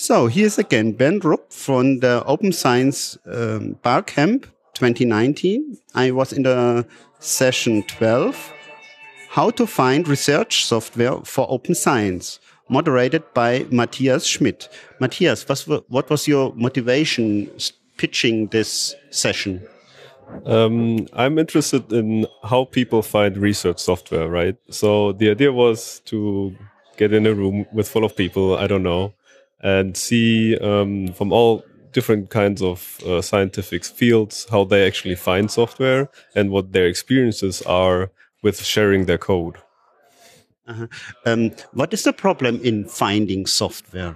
So here's again Ben Rupp from the Open Science um, Barcamp 2019. I was in the session 12, How to Find Research Software for Open Science, moderated by Matthias Schmidt. Matthias, what was your motivation pitching this session? Um, I'm interested in how people find research software, right? So the idea was to get in a room with full of people, I don't know, and see um, from all different kinds of uh, scientific fields how they actually find software and what their experiences are with sharing their code. Uh -huh. um, what is the problem in finding software?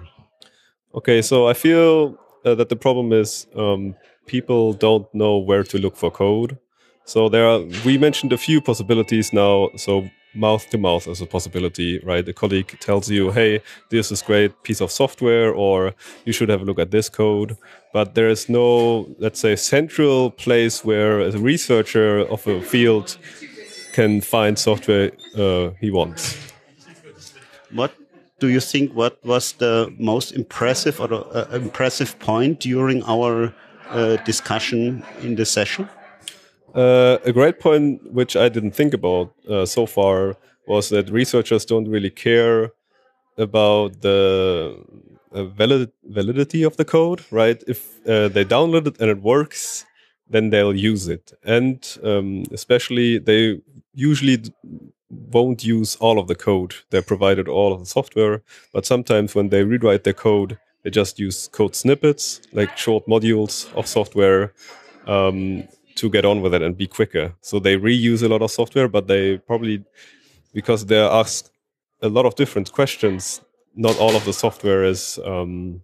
Okay, so I feel uh, that the problem is um, people don't know where to look for code. So there are we mentioned a few possibilities now. So mouth to mouth as a possibility, right? A colleague tells you, hey, this is great piece of software, or you should have a look at this code. But there is no, let's say, central place where a researcher of a field can find software uh, he wants. What do you think? What was the most impressive or uh, impressive point during our uh, discussion in the session? Uh, a great point, which I didn't think about uh, so far, was that researchers don't really care about the uh, valid validity of the code, right? If uh, they download it and it works, then they'll use it. And um, especially, they usually won't use all of the code. They're provided all of the software, but sometimes when they rewrite their code, they just use code snippets, like short modules of software. Um, to get on with it and be quicker. So they reuse a lot of software, but they probably because they're asked a lot of different questions. Not all of the software is um,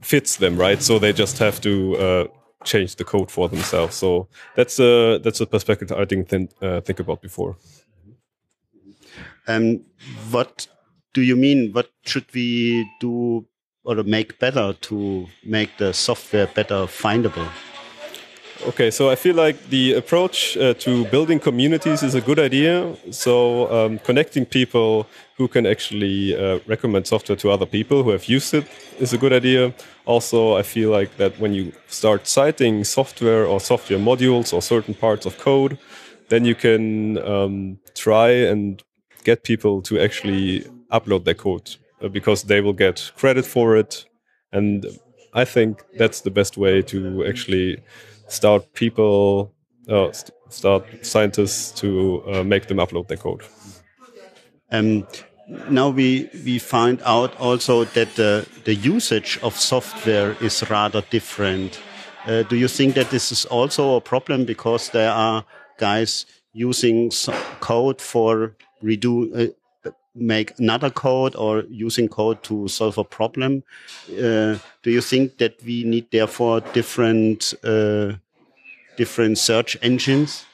fits them right, so they just have to uh, change the code for themselves. So that's a that's a perspective I didn't think, uh, think about before. And um, what do you mean? What should we do or make better to make the software better findable? Okay, so I feel like the approach uh, to building communities is a good idea. So um, connecting people who can actually uh, recommend software to other people who have used it is a good idea. Also, I feel like that when you start citing software or software modules or certain parts of code, then you can um, try and get people to actually upload their code uh, because they will get credit for it. And I think that's the best way to actually start people, uh, st start scientists to uh, make them upload their code. Um, now we we find out also that the the usage of software is rather different. Uh, do you think that this is also a problem because there are guys using code for redo uh, make another code or using code to solve a problem. Uh, do you think that we need therefore different uh, different search engines?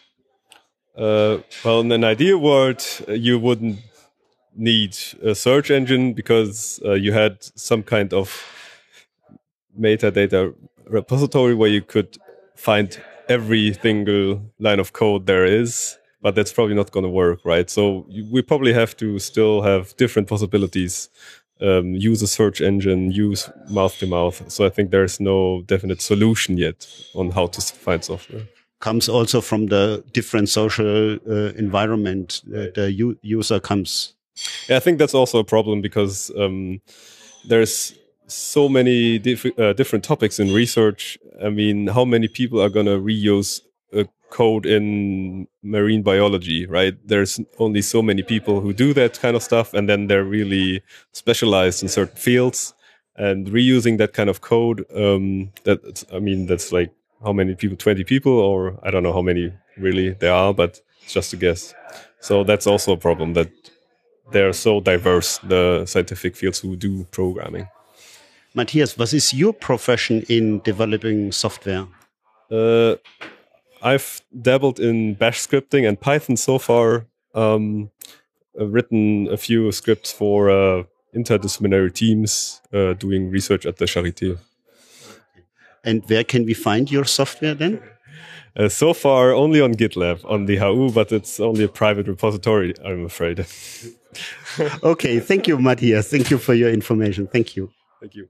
Uh, well, in an ideal world, uh, you wouldn't need a search engine because uh, you had some kind of metadata repository where you could find every single line of code there is but that's probably not going to work, right? So we probably have to still have different possibilities. Um, use a search engine, use mouth to mouth. So I think there's no definite solution yet on how to find software. Comes also from the different social uh, environment uh, the user comes. Yeah, I think that's also a problem because um, there's so many diff uh, different topics in research. I mean, how many people are going to reuse code in marine biology, right? There's only so many people who do that kind of stuff, and then they're really specialized in certain fields. And reusing that kind of code, um, that I mean, that's like how many people? Twenty people, or I don't know how many really there are, but it's just a guess. So that's also a problem that they're so diverse, the scientific fields who do programming. Matthias, what is your profession in developing software? Uh, I've dabbled in Bash scripting and Python so far. Um, I've written a few scripts for uh, interdisciplinary teams uh, doing research at the Charité. And where can we find your software then? Uh, so far, only on GitLab on the HU, but it's only a private repository, I'm afraid. okay, thank you, Matthias. Thank you for your information. Thank you. Thank you.